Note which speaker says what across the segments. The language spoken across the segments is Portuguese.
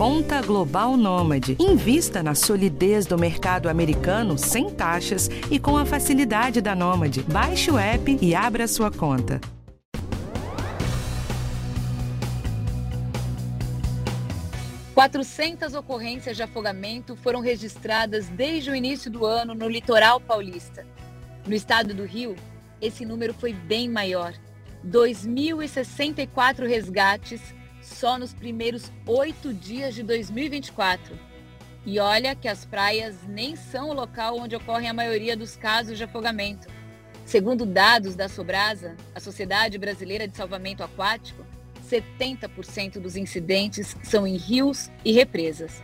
Speaker 1: Conta Global Nômade. Invista na solidez do mercado americano sem taxas e com a facilidade da Nômade. Baixe o app e abra sua conta.
Speaker 2: Quatrocentas ocorrências de afogamento foram registradas desde o início do ano no litoral paulista. No estado do Rio, esse número foi bem maior. 2.064 resgates só nos primeiros oito dias de 2024. E olha que as praias nem são o local onde ocorrem a maioria dos casos de afogamento. Segundo dados da Sobrasa, a Sociedade Brasileira de Salvamento Aquático, 70% dos incidentes são em rios e represas.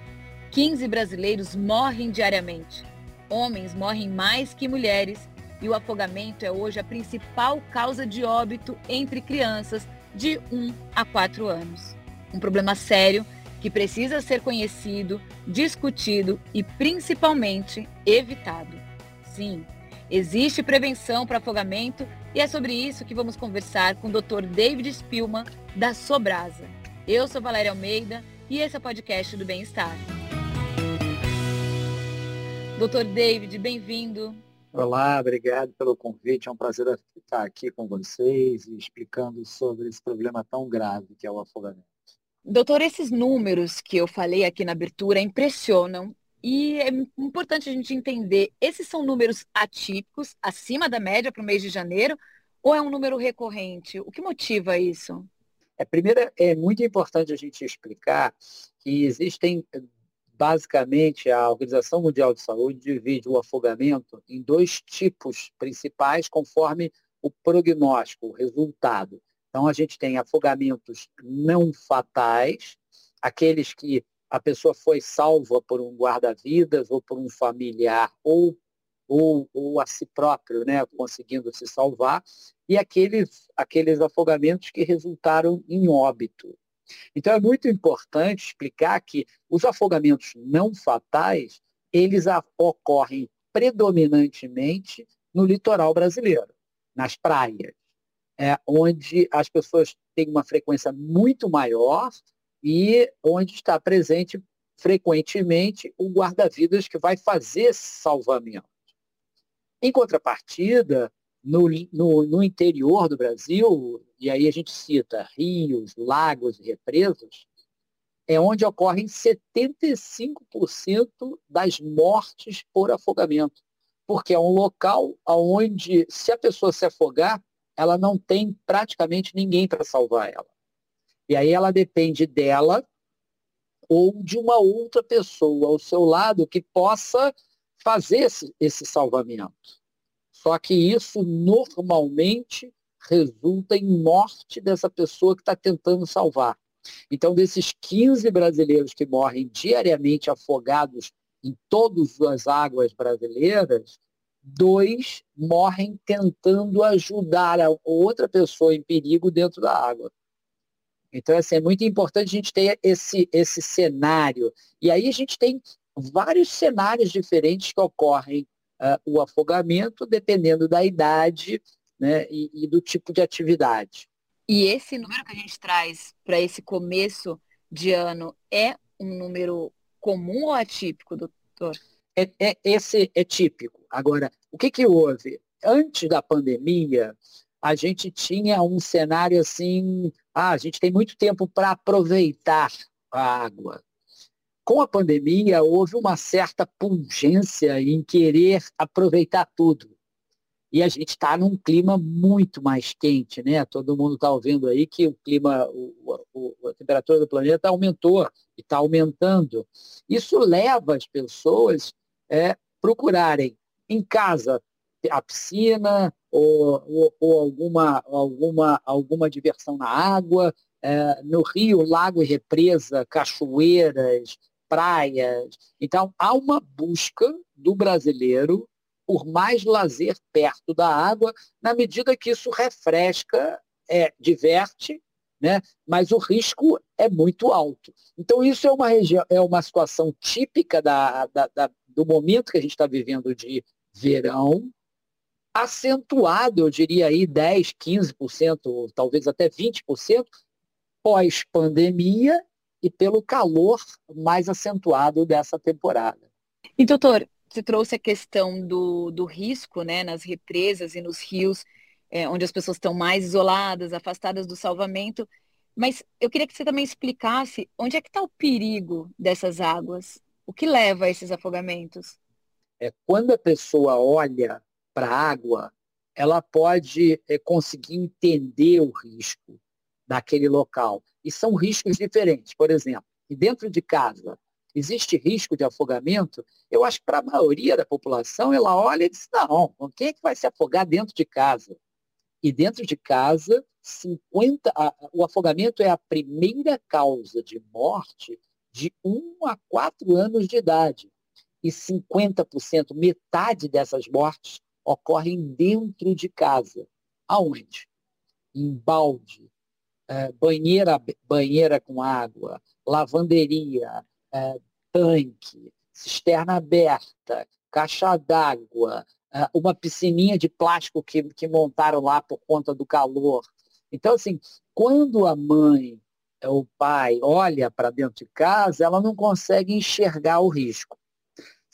Speaker 2: 15 brasileiros morrem diariamente. Homens morrem mais que mulheres e o afogamento é hoje a principal causa de óbito entre crianças de 1 a 4 anos. Um problema sério que precisa ser conhecido, discutido e principalmente evitado. Sim, existe prevenção para afogamento e é sobre isso que vamos conversar com o Dr. David Spilman, da Sobrasa. Eu sou Valéria Almeida e esse é o podcast do Bem-Estar. Doutor David, bem-vindo.
Speaker 3: Olá, obrigado pelo convite. É um prazer estar aqui com vocês e explicando sobre esse problema tão grave que é o afogamento.
Speaker 2: Doutor, esses números que eu falei aqui na abertura impressionam e é importante a gente entender, esses são números atípicos, acima da média para o mês de janeiro, ou é um número recorrente? O que motiva isso?
Speaker 3: É, primeiro, é muito importante a gente explicar que existem basicamente, a Organização Mundial de Saúde divide o afogamento em dois tipos principais, conforme o prognóstico, o resultado. Então, a gente tem afogamentos não fatais, aqueles que a pessoa foi salva por um guarda-vidas ou por um familiar ou, ou, ou a si próprio, né, conseguindo se salvar, e aqueles, aqueles afogamentos que resultaram em óbito. Então é muito importante explicar que os afogamentos não fatais, eles ocorrem predominantemente no litoral brasileiro, nas praias, é, onde as pessoas têm uma frequência muito maior e onde está presente frequentemente o guarda-vidas que vai fazer esse salvamento. Em contrapartida, no, no, no interior do Brasil, e aí a gente cita rios, lagos e represas, é onde ocorrem 75% das mortes por afogamento. Porque é um local onde, se a pessoa se afogar, ela não tem praticamente ninguém para salvar ela. E aí ela depende dela ou de uma outra pessoa ao seu lado que possa fazer esse, esse salvamento. Só que isso normalmente resulta em morte dessa pessoa que está tentando salvar. Então, desses 15 brasileiros que morrem diariamente afogados em todas as águas brasileiras, dois morrem tentando ajudar a outra pessoa em perigo dentro da água. Então, assim, é muito importante a gente ter esse, esse cenário. E aí a gente tem vários cenários diferentes que ocorrem uh, o afogamento, dependendo da idade né, e, e do tipo de atividade.
Speaker 2: E esse número que a gente traz para esse começo de ano é um número comum ou atípico, doutor?
Speaker 3: É, é, esse é típico. Agora, o que, que houve? Antes da pandemia, a gente tinha um cenário assim, ah, a gente tem muito tempo para aproveitar a água com a pandemia, houve uma certa pungência em querer aproveitar tudo. E a gente está num clima muito mais quente, né? Todo mundo está ouvindo aí que o clima, o, o, a temperatura do planeta aumentou e está aumentando. Isso leva as pessoas é, procurarem em casa a piscina ou, ou, ou alguma, alguma, alguma diversão na água, é, no rio, lago e represa, cachoeiras, praias. Então, há uma busca do brasileiro por mais lazer perto da água, na medida que isso refresca, é, diverte, né? mas o risco é muito alto. Então, isso é uma, é uma situação típica da, da, da do momento que a gente está vivendo de verão, acentuado, eu diria aí 10, 15%, talvez até 20%, pós-pandemia, e pelo calor mais acentuado dessa temporada.
Speaker 2: E doutor, você trouxe a questão do, do risco né, nas represas e nos rios, é, onde as pessoas estão mais isoladas, afastadas do salvamento. Mas eu queria que você também explicasse onde é que está o perigo dessas águas? O que leva a esses afogamentos?
Speaker 3: É, quando a pessoa olha para a água, ela pode é, conseguir entender o risco daquele local. E são riscos diferentes. Por exemplo, dentro de casa existe risco de afogamento, eu acho que para a maioria da população, ela olha e diz, não, quem é que vai se afogar dentro de casa? E dentro de casa, 50, a, o afogamento é a primeira causa de morte de 1 a 4 anos de idade. E 50%, metade dessas mortes, ocorrem dentro de casa. Aonde? Em balde, é, banheira, banheira com água, lavanderia, é, tanque, cisterna aberta, caixa d'água, é, uma piscininha de plástico que, que montaram lá por conta do calor. Então, assim, quando a mãe ou o pai olha para dentro de casa, ela não consegue enxergar o risco.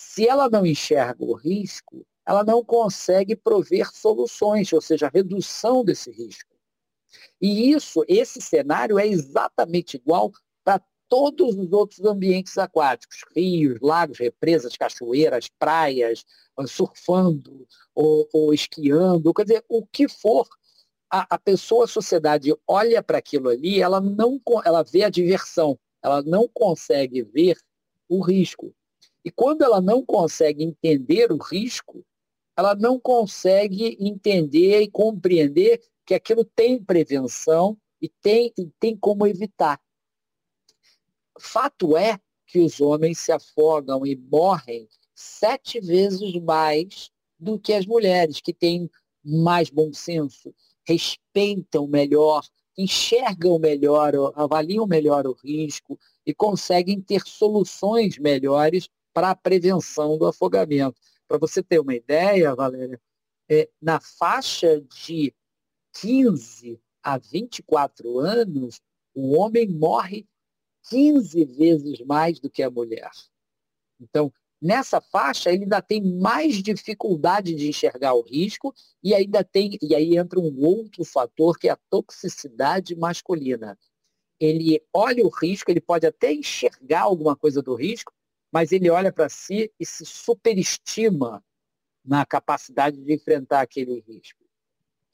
Speaker 3: Se ela não enxerga o risco, ela não consegue prover soluções, ou seja, redução desse risco. E isso, esse cenário é exatamente igual para todos os outros ambientes aquáticos, rios, lagos, represas, cachoeiras, praias, surfando ou, ou esquiando, quer dizer, o que for, a, a pessoa, a sociedade olha para aquilo ali, ela não ela vê a diversão, ela não consegue ver o risco. E quando ela não consegue entender o risco, ela não consegue entender e compreender que aquilo tem prevenção e tem, e tem como evitar. Fato é que os homens se afogam e morrem sete vezes mais do que as mulheres, que têm mais bom senso, respeitam melhor, enxergam melhor, avaliam melhor o risco e conseguem ter soluções melhores para a prevenção do afogamento. Para você ter uma ideia, Valéria, é, na faixa de 15 a 24 anos, o homem morre 15 vezes mais do que a mulher. Então, nessa faixa, ele ainda tem mais dificuldade de enxergar o risco e ainda tem, e aí entra um outro fator que é a toxicidade masculina. Ele olha o risco, ele pode até enxergar alguma coisa do risco, mas ele olha para si e se superestima na capacidade de enfrentar aquele risco.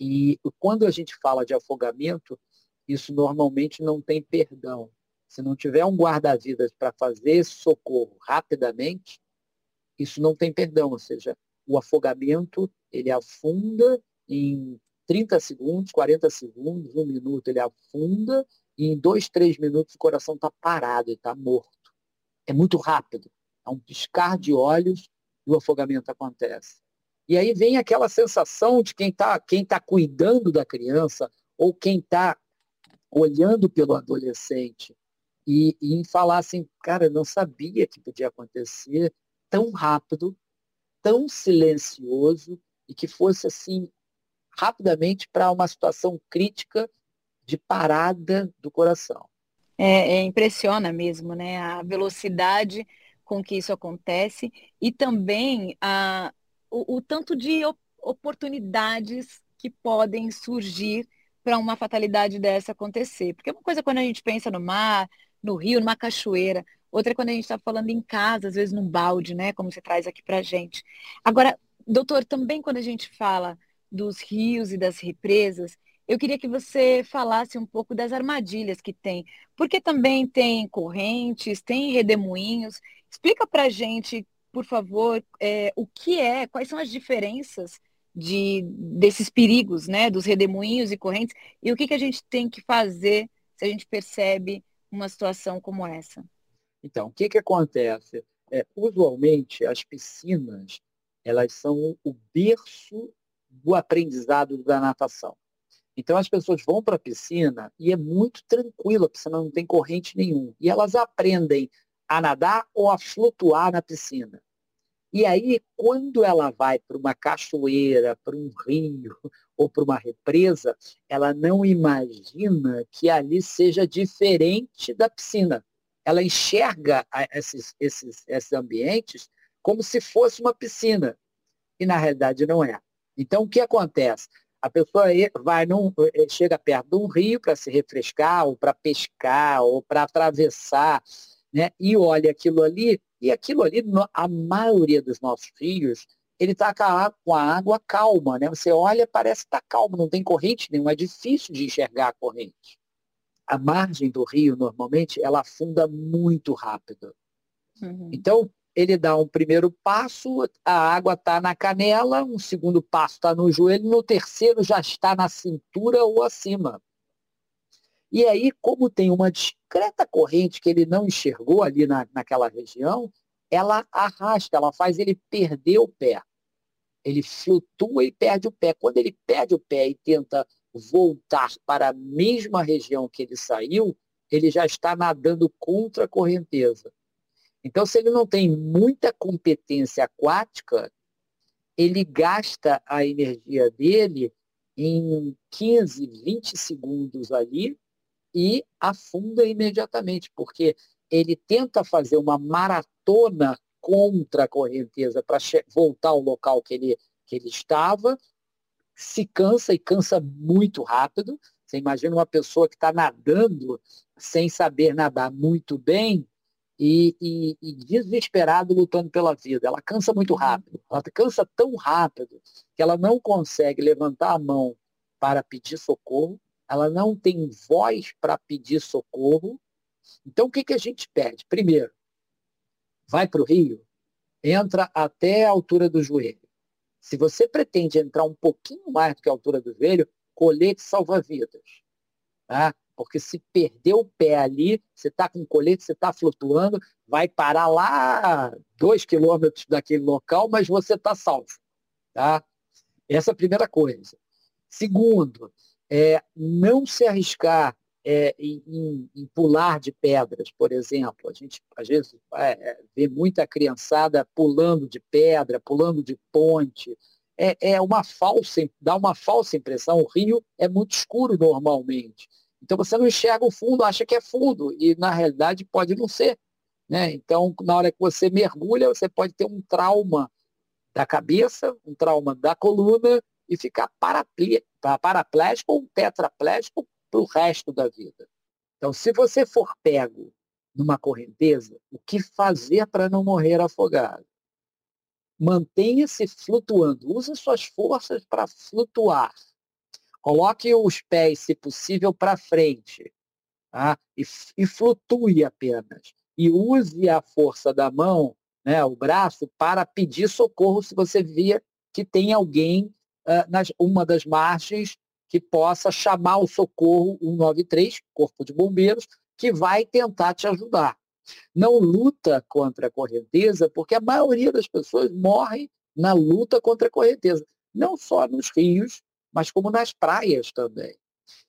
Speaker 3: E quando a gente fala de afogamento, isso normalmente não tem perdão. Se não tiver um guarda-vidas para fazer esse socorro rapidamente, isso não tem perdão. Ou seja, o afogamento, ele afunda em 30 segundos, 40 segundos, um minuto, ele afunda, e em dois, três minutos o coração está parado, e está morto. É muito rápido. É um piscar de olhos e o afogamento acontece. E aí vem aquela sensação de quem está quem tá cuidando da criança ou quem está olhando pelo adolescente e, e falar assim, cara, não sabia que podia acontecer tão rápido, tão silencioso e que fosse assim rapidamente para uma situação crítica de parada do coração.
Speaker 2: É, é, impressiona mesmo, né? A velocidade com que isso acontece e também a, o, o tanto de oportunidades que podem surgir para uma fatalidade dessa acontecer. Porque uma coisa é quando a gente pensa no mar, no rio, numa cachoeira, outra é quando a gente está falando em casa, às vezes num balde, né? Como você traz aqui para gente. Agora, doutor, também quando a gente fala dos rios e das represas, eu queria que você falasse um pouco das armadilhas que tem, porque também tem correntes, tem redemoinhos. Explica para gente por favor, é, o que é, quais são as diferenças de, desses perigos, né, dos redemoinhos e correntes, e o que, que a gente tem que fazer se a gente percebe uma situação como essa?
Speaker 3: Então, o que, que acontece? É, usualmente, as piscinas, elas são o berço do aprendizado da natação. Então, as pessoas vão para a piscina e é muito tranquilo, a piscina não tem corrente nenhuma. E elas aprendem a nadar ou a flutuar na piscina. E aí, quando ela vai para uma cachoeira, para um rio ou para uma represa, ela não imagina que ali seja diferente da piscina. ela enxerga esses, esses, esses ambientes como se fosse uma piscina. E na realidade não é. Então o que acontece? A pessoa vai num, eh, chega perto de um rio para se refrescar, ou para pescar, ou para atravessar, né? e olha aquilo ali, e aquilo ali, a maioria dos nossos rios, ele está com a água calma, né? Você olha, parece estar tá calmo, não tem corrente nenhuma, é difícil de enxergar a corrente. A margem do rio, normalmente, ela afunda muito rápido. Uhum. Então, ele dá um primeiro passo, a água está na canela, um segundo passo está no joelho, no terceiro já está na cintura ou acima. E aí, como tem uma discreta corrente que ele não enxergou ali na, naquela região, ela arrasta, ela faz ele perder o pé. Ele flutua e perde o pé. Quando ele perde o pé e tenta voltar para a mesma região que ele saiu, ele já está nadando contra a correnteza. Então, se ele não tem muita competência aquática, ele gasta a energia dele em 15, 20 segundos ali e afunda imediatamente, porque ele tenta fazer uma maratona contra a correnteza para voltar ao local que ele, que ele estava, se cansa e cansa muito rápido. Você imagina uma pessoa que está nadando sem saber nadar muito bem e, e, e, desesperado lutando pela vida. Ela cansa muito rápido. Ela cansa tão rápido que ela não consegue levantar a mão para pedir socorro. Ela não tem voz para pedir socorro. Então, o que, que a gente pede? Primeiro, vai para o rio, entra até a altura do joelho. Se você pretende entrar um pouquinho mais do que a altura do joelho, colete salva-vidas. Tá? Porque se perder o pé ali, você está com colete, você está flutuando, vai parar lá dois quilômetros daquele local, mas você está salvo. Tá? Essa é a primeira coisa. Segundo, é, não se arriscar é, em, em, em, pular de pedras, por exemplo. A gente, às vezes, é, é, vê muita criançada pulando de pedra, pulando de ponte. É, é uma falsa, dá uma falsa impressão. O rio é muito escuro normalmente. Então você não enxerga o fundo, acha que é fundo, e na realidade pode não ser. Né? Então, na hora que você mergulha, você pode ter um trauma da cabeça, um trauma da coluna e ficar paraplégico ou tetraplégico para o resto da vida. Então, se você for pego numa correnteza, o que fazer para não morrer afogado? Mantenha-se flutuando, use suas forças para flutuar. Coloque os pés, se possível, para frente tá? e, e flutue apenas. E use a força da mão, né, o braço, para pedir socorro se você via que tem alguém uh, nas uma das margens que possa chamar o socorro 193, Corpo de Bombeiros, que vai tentar te ajudar. Não luta contra a correnteza, porque a maioria das pessoas morre na luta contra a correnteza, não só nos rios, mas como nas praias também.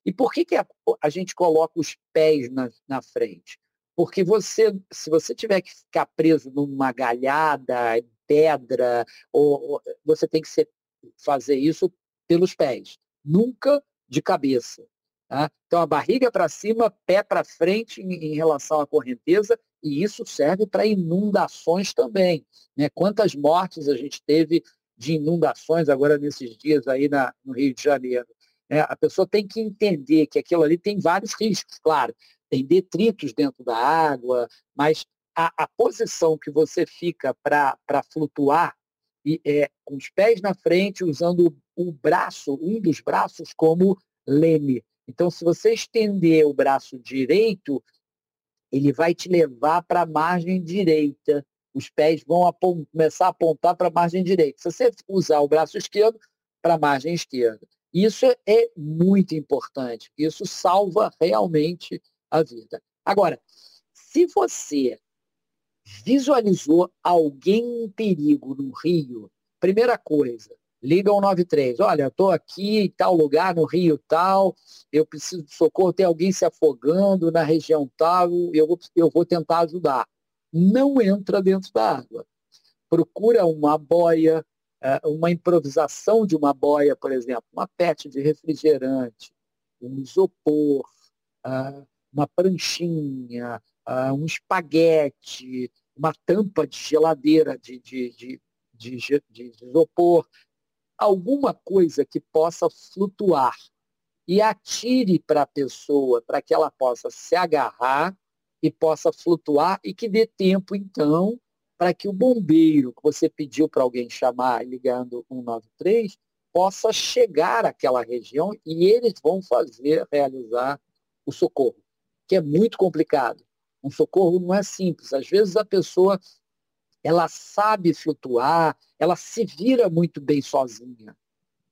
Speaker 3: E por que, que a, a gente coloca os pés na, na frente? Porque você, se você tiver que ficar preso numa galhada, pedra, ou, ou você tem que ser, fazer isso pelos pés nunca de cabeça. Tá? Então, a barriga para cima, pé para frente em, em, relação à correnteza, e isso serve para inundações também. Né? Quantas mortes a gente teve de inundações agora nesses dias aí na, no Rio de Janeiro? Né? A pessoa tem que entender que aquilo ali tem vários riscos, claro. Tem detritos dentro da água, mas a, a posição que você fica para flutuar e, é, com os pés na frente, usando o braço, um dos braços, como leme. Então, se você estender o braço direito, ele vai te levar para a margem direita. Os pés vão começar a apontar para a margem direita. Se você usar o braço esquerdo, para a margem esquerda. Isso é muito importante. Isso salva realmente a vida. Agora, se você visualizou alguém em perigo no rio, primeira coisa, liga ao 93. Olha, estou aqui em tal lugar, no rio tal, eu preciso de socorro, tem alguém se afogando na região tal, eu vou, eu vou tentar ajudar. Não entra dentro da água. Procura uma boia, eh, uma improvisação de uma boia, por exemplo, uma pet de refrigerante, um isopor, ah, uma pranchinha, uh, um espaguete, uma tampa de geladeira de, de, de, de, de isopor, alguma coisa que possa flutuar e atire para a pessoa, para que ela possa se agarrar e possa flutuar e que dê tempo, então, para que o bombeiro que você pediu para alguém chamar ligando 193 possa chegar àquela região e eles vão fazer, realizar o socorro, que é muito complicado. Um socorro não é simples. Às vezes a pessoa ela sabe flutuar, ela se vira muito bem sozinha.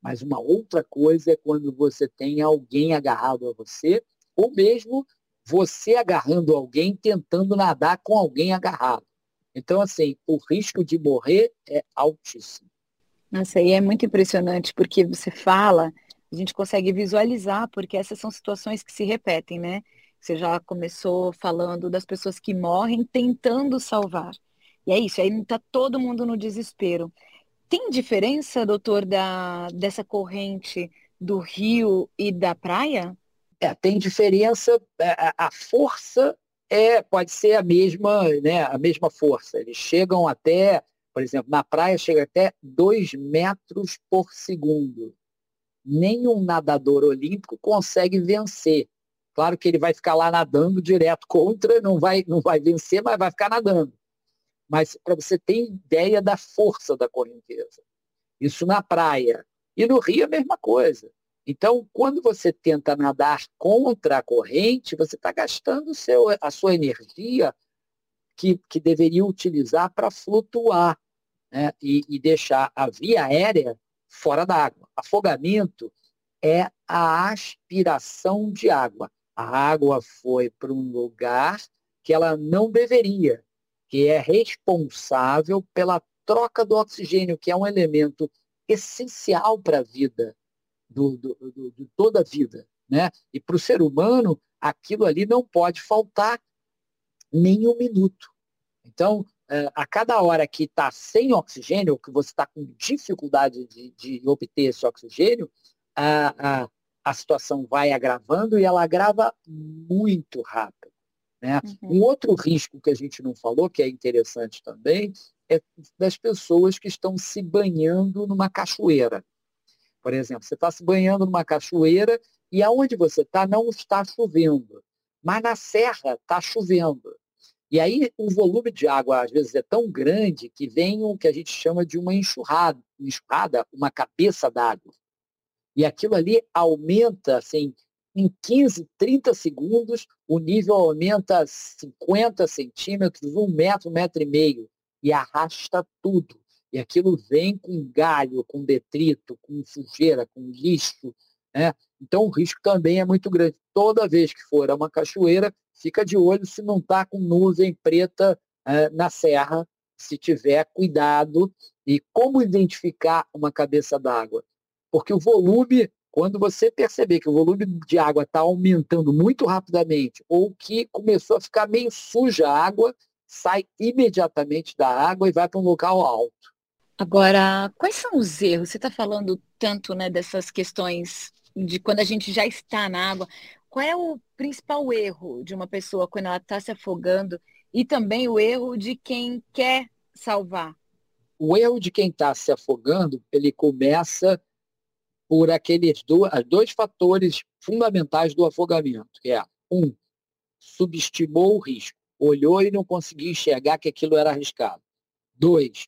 Speaker 3: Mas uma outra coisa é quando você tem alguém agarrado a você, ou mesmo você agarrando alguém, tentando nadar com alguém agarrado. Então, assim, o risco de morrer é altíssimo.
Speaker 2: Nossa, e é muito impressionante, porque você fala, a gente consegue visualizar, porque essas são situações que se repetem, né? Você já começou falando das pessoas que morrem tentando salvar. E é isso, aí está todo mundo no desespero. Tem diferença, doutor, da, dessa corrente do rio e da praia?
Speaker 3: É, tem diferença. É, a força é, pode ser a mesma, né, a mesma força. Eles chegam até, por exemplo, na praia chega até 2 metros por segundo. Nenhum nadador olímpico consegue vencer. Claro que ele vai ficar lá nadando direto contra, não vai, não vai vencer, mas vai ficar nadando. Mas para você ter ideia da força da correnteza. Isso na praia. E no rio a mesma coisa. Então, quando você tenta nadar contra a corrente, você está gastando seu, a sua energia que, que deveria utilizar para flutuar né? e, e deixar a via aérea fora d'água. Afogamento é a aspiração de água a água foi para um lugar que ela não deveria, que é responsável pela troca do oxigênio, que é um elemento essencial para a vida, do, do, do, de toda a vida. Né? E para o ser humano, aquilo ali não pode faltar nem um minuto. Então, é, a cada hora que está sem oxigênio, ou que você está com dificuldade de, de, obter esse oxigênio, a, a, a situação vai agravando e ela agrava muito rápido. Né? Uhum. Um outro risco que a gente não falou, que é interessante também, é das pessoas que estão se banhando numa cachoeira. Por exemplo, você está se banhando numa cachoeira e aonde você está não está chovendo, mas na serra está chovendo. E aí o volume de água às vezes é tão grande que vem o que a gente chama de uma enxurrada, enxurrada uma cabeça d'água. E aquilo ali aumenta, assim, em 15, 30 segundos, o nível aumenta 50 centímetros, um metro, um metro e meio, e arrasta tudo. E aquilo vem com galho, com detrito, com sujeira, com lixo. Né? Então o risco também é muito grande. Toda vez que for a uma cachoeira, fica de olho se não está com nuvem preta é, na serra, se tiver cuidado. E como identificar uma cabeça d'água? Porque o volume, quando você perceber que o volume de água está aumentando muito rapidamente, ou que começou a ficar meio suja a água, sai imediatamente da água e vai para um local alto.
Speaker 2: Agora, quais são os erros? Você está falando tanto né, dessas questões de quando a gente já está na água. Qual é o principal erro de uma pessoa quando ela está se afogando e também o erro de quem quer salvar?
Speaker 3: O erro de quem está se afogando, ele começa por aqueles dois, dois fatores fundamentais do afogamento, que é, um, subestimou o risco, olhou e não conseguiu enxergar que aquilo era arriscado. Dois,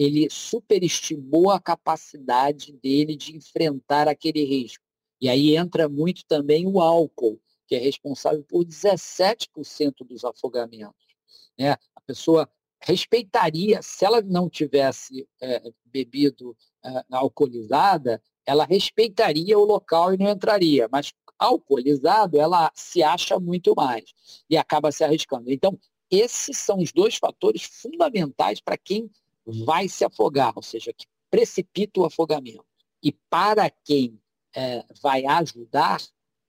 Speaker 3: ele superestimou a capacidade dele de enfrentar aquele risco. E aí entra muito também o álcool, que é responsável por 17% dos afogamentos. Né? A pessoa respeitaria, se ela não tivesse é, bebido é, alcoolizada, ela respeitaria o local e não entraria, mas alcoolizado, ela se acha muito mais e acaba se arriscando. Então, esses são os dois fatores fundamentais para quem vai se afogar, ou seja, que precipita o afogamento. E para quem é, vai ajudar,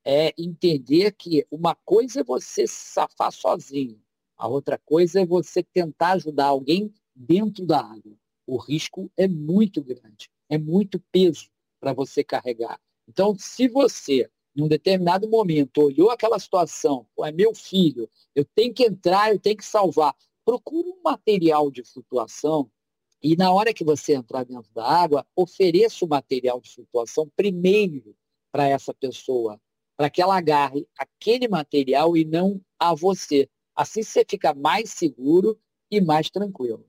Speaker 3: é entender que uma coisa é você se safar sozinho, a outra coisa é você tentar ajudar alguém dentro da água. O risco é muito grande, é muito peso para você carregar. Então, se você num determinado momento, olhou aquela situação, é meu filho, eu tenho que entrar, eu tenho que salvar. Procura um material de flutuação e na hora que você entrar dentro da água, ofereça o material de flutuação primeiro para essa pessoa, para que ela agarre aquele material e não a você. Assim você fica mais seguro e mais tranquilo.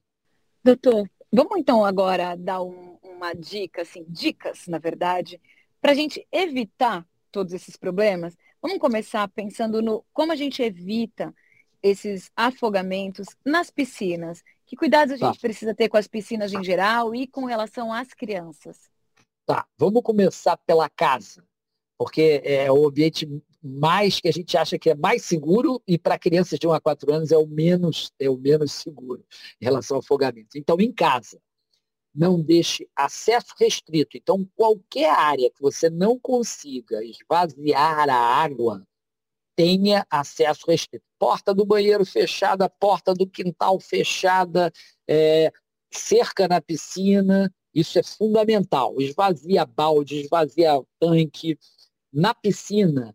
Speaker 2: Doutor, vamos então agora dar um, uma dica, assim, dicas, na verdade, para a gente evitar todos esses problemas. Vamos começar pensando no como a gente evita esses afogamentos nas piscinas. Que cuidados a gente tá. precisa ter com as piscinas em geral e com relação às crianças?
Speaker 3: Tá, vamos começar pela casa, porque é o ambiente mais que a gente acha que é mais seguro e para crianças de 1 a 4 anos é o menos é o menos seguro em relação ao afogamento. Então, em casa, não deixe acesso restrito. Então, qualquer área que você não consiga esvaziar a água, tenha acesso restrito. Porta do banheiro fechada, porta do quintal fechada, é, cerca na piscina, isso é fundamental. Esvazia balde, esvazia tanque. Na piscina,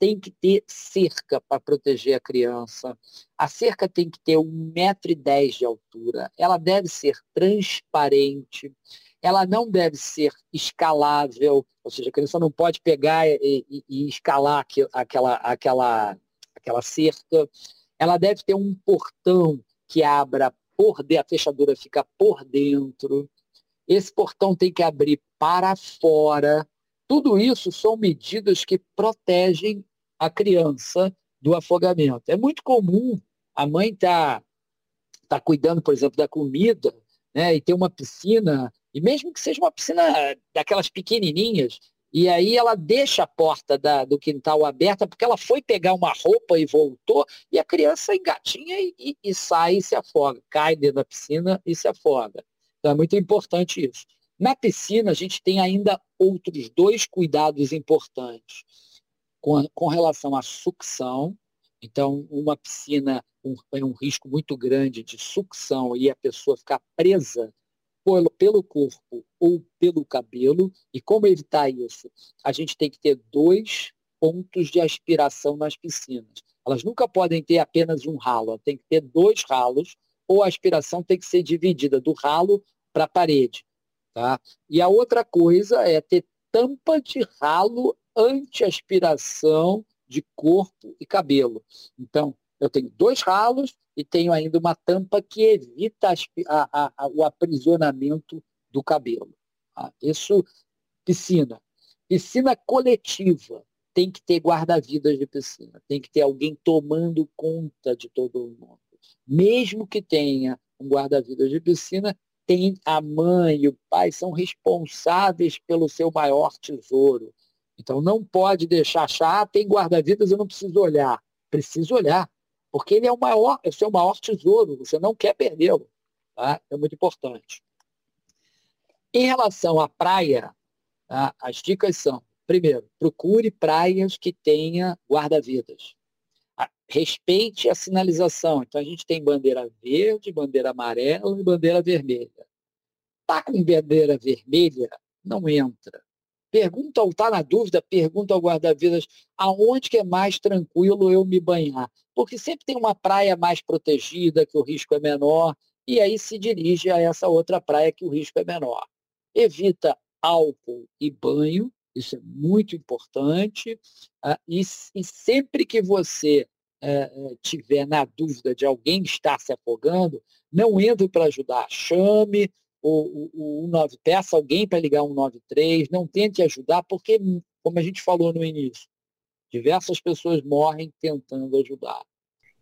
Speaker 3: tem que ter cerca para proteger a criança. A cerca tem que ter 1,10m de altura. Ela deve ser transparente. Ela não deve ser escalável, ou seja, a criança não pode pegar e, e, e escalar aquela, aquela, aquela cerca. Ela deve ter um portão que abra por dentro, a fechadura fica por dentro. Esse portão tem que abrir para fora. Tudo isso são medidas que protegem a criança do afogamento. É muito comum a mãe estar tá, tá cuidando, por exemplo, da comida, né, e ter uma piscina, e mesmo que seja uma piscina daquelas pequenininhas, e aí ela deixa a porta da, do quintal aberta porque ela foi pegar uma roupa e voltou, e a criança engatinha e, e, e sai e se afoga, cai dentro da piscina e se afoga. Então é muito importante isso. Na piscina, a gente tem ainda outros dois cuidados importantes com, com relação à sucção. Então, uma piscina um, é um risco muito grande de sucção e a pessoa ficar presa pelo, pelo corpo ou pelo cabelo. E como evitar isso? A gente tem que ter dois pontos de aspiração nas piscinas. Elas nunca podem ter apenas um ralo, tem que ter dois ralos, ou a aspiração tem que ser dividida do ralo para a parede. Tá? E a outra coisa é ter tampa de ralo anti-aspiração de corpo e cabelo. Então, eu tenho dois ralos e tenho ainda uma tampa que evita a, a, o aprisionamento do cabelo. Tá? Isso, piscina. Piscina coletiva. Tem que ter guarda-vidas de piscina. Tem que ter alguém tomando conta de todo mundo. Mesmo que tenha um guarda-vidas de piscina, tem a mãe e o pai são responsáveis pelo seu maior tesouro. Então não pode deixar achar, ah, tem guarda-vidas, eu não preciso olhar. Preciso olhar, porque ele é o maior, é o seu maior tesouro, você não quer perdê-lo. Tá? É muito importante. Em relação à praia, tá? as dicas são, primeiro, procure praias que tenha guarda-vidas. Respeite a sinalização. Então a gente tem bandeira verde, bandeira amarela e bandeira vermelha. Está com bandeira vermelha, não entra. Pergunta ao tá na dúvida, pergunta ao guarda-vidas aonde que é mais tranquilo eu me banhar. Porque sempre tem uma praia mais protegida, que o risco é menor, e aí se dirige a essa outra praia que o risco é menor. Evita álcool e banho, isso é muito importante. Ah, e, e sempre que você é, tiver na dúvida de alguém estar se afogando, não entre para ajudar. Chame, o, o, o 19, peça alguém para ligar 193, não tente ajudar, porque, como a gente falou no início, diversas pessoas morrem tentando ajudar.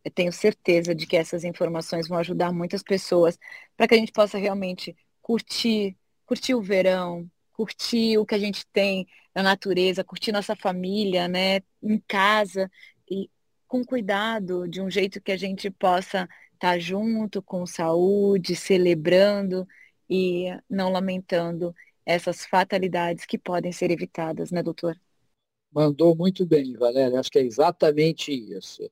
Speaker 2: Eu tenho certeza de que essas informações vão ajudar muitas pessoas para que a gente possa realmente curtir, curtir o verão, curtir o que a gente tem na natureza, curtir nossa família, né, em casa e com cuidado, de um jeito que a gente possa estar tá junto, com saúde, celebrando e não lamentando essas fatalidades que podem ser evitadas, né, doutor?
Speaker 3: Mandou muito bem, Valéria. Acho que é exatamente isso.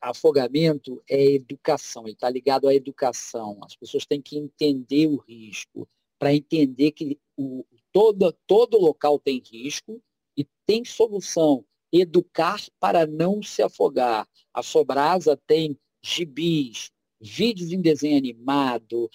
Speaker 3: Afogamento é educação, ele está ligado à educação. As pessoas têm que entender o risco, para entender que o, todo, todo local tem risco e tem solução. Educar para não se afogar. A Sobrasa tem gibis, vídeos em desenho animado,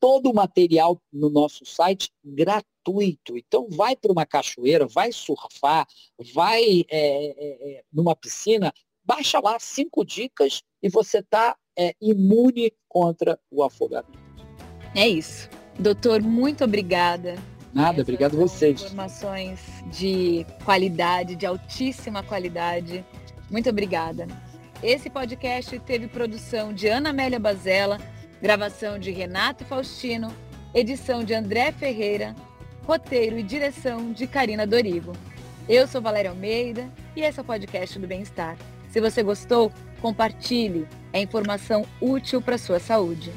Speaker 3: todo o material no nosso site gratuito. Então, vai para uma cachoeira, vai surfar, vai é, é, é, numa piscina, baixa lá cinco dicas e você está é, imune contra o afogamento.
Speaker 2: É isso. Doutor, muito obrigada.
Speaker 3: Nada, obrigado a vocês.
Speaker 2: Informações de qualidade, de altíssima qualidade. Muito obrigada. Esse podcast teve produção de Ana Amélia Bazella Gravação de Renato Faustino, edição de André Ferreira, roteiro e direção de Karina Dorigo. Eu sou Valéria Almeida e esse é o podcast do Bem-Estar. Se você gostou, compartilhe. É informação útil para sua saúde.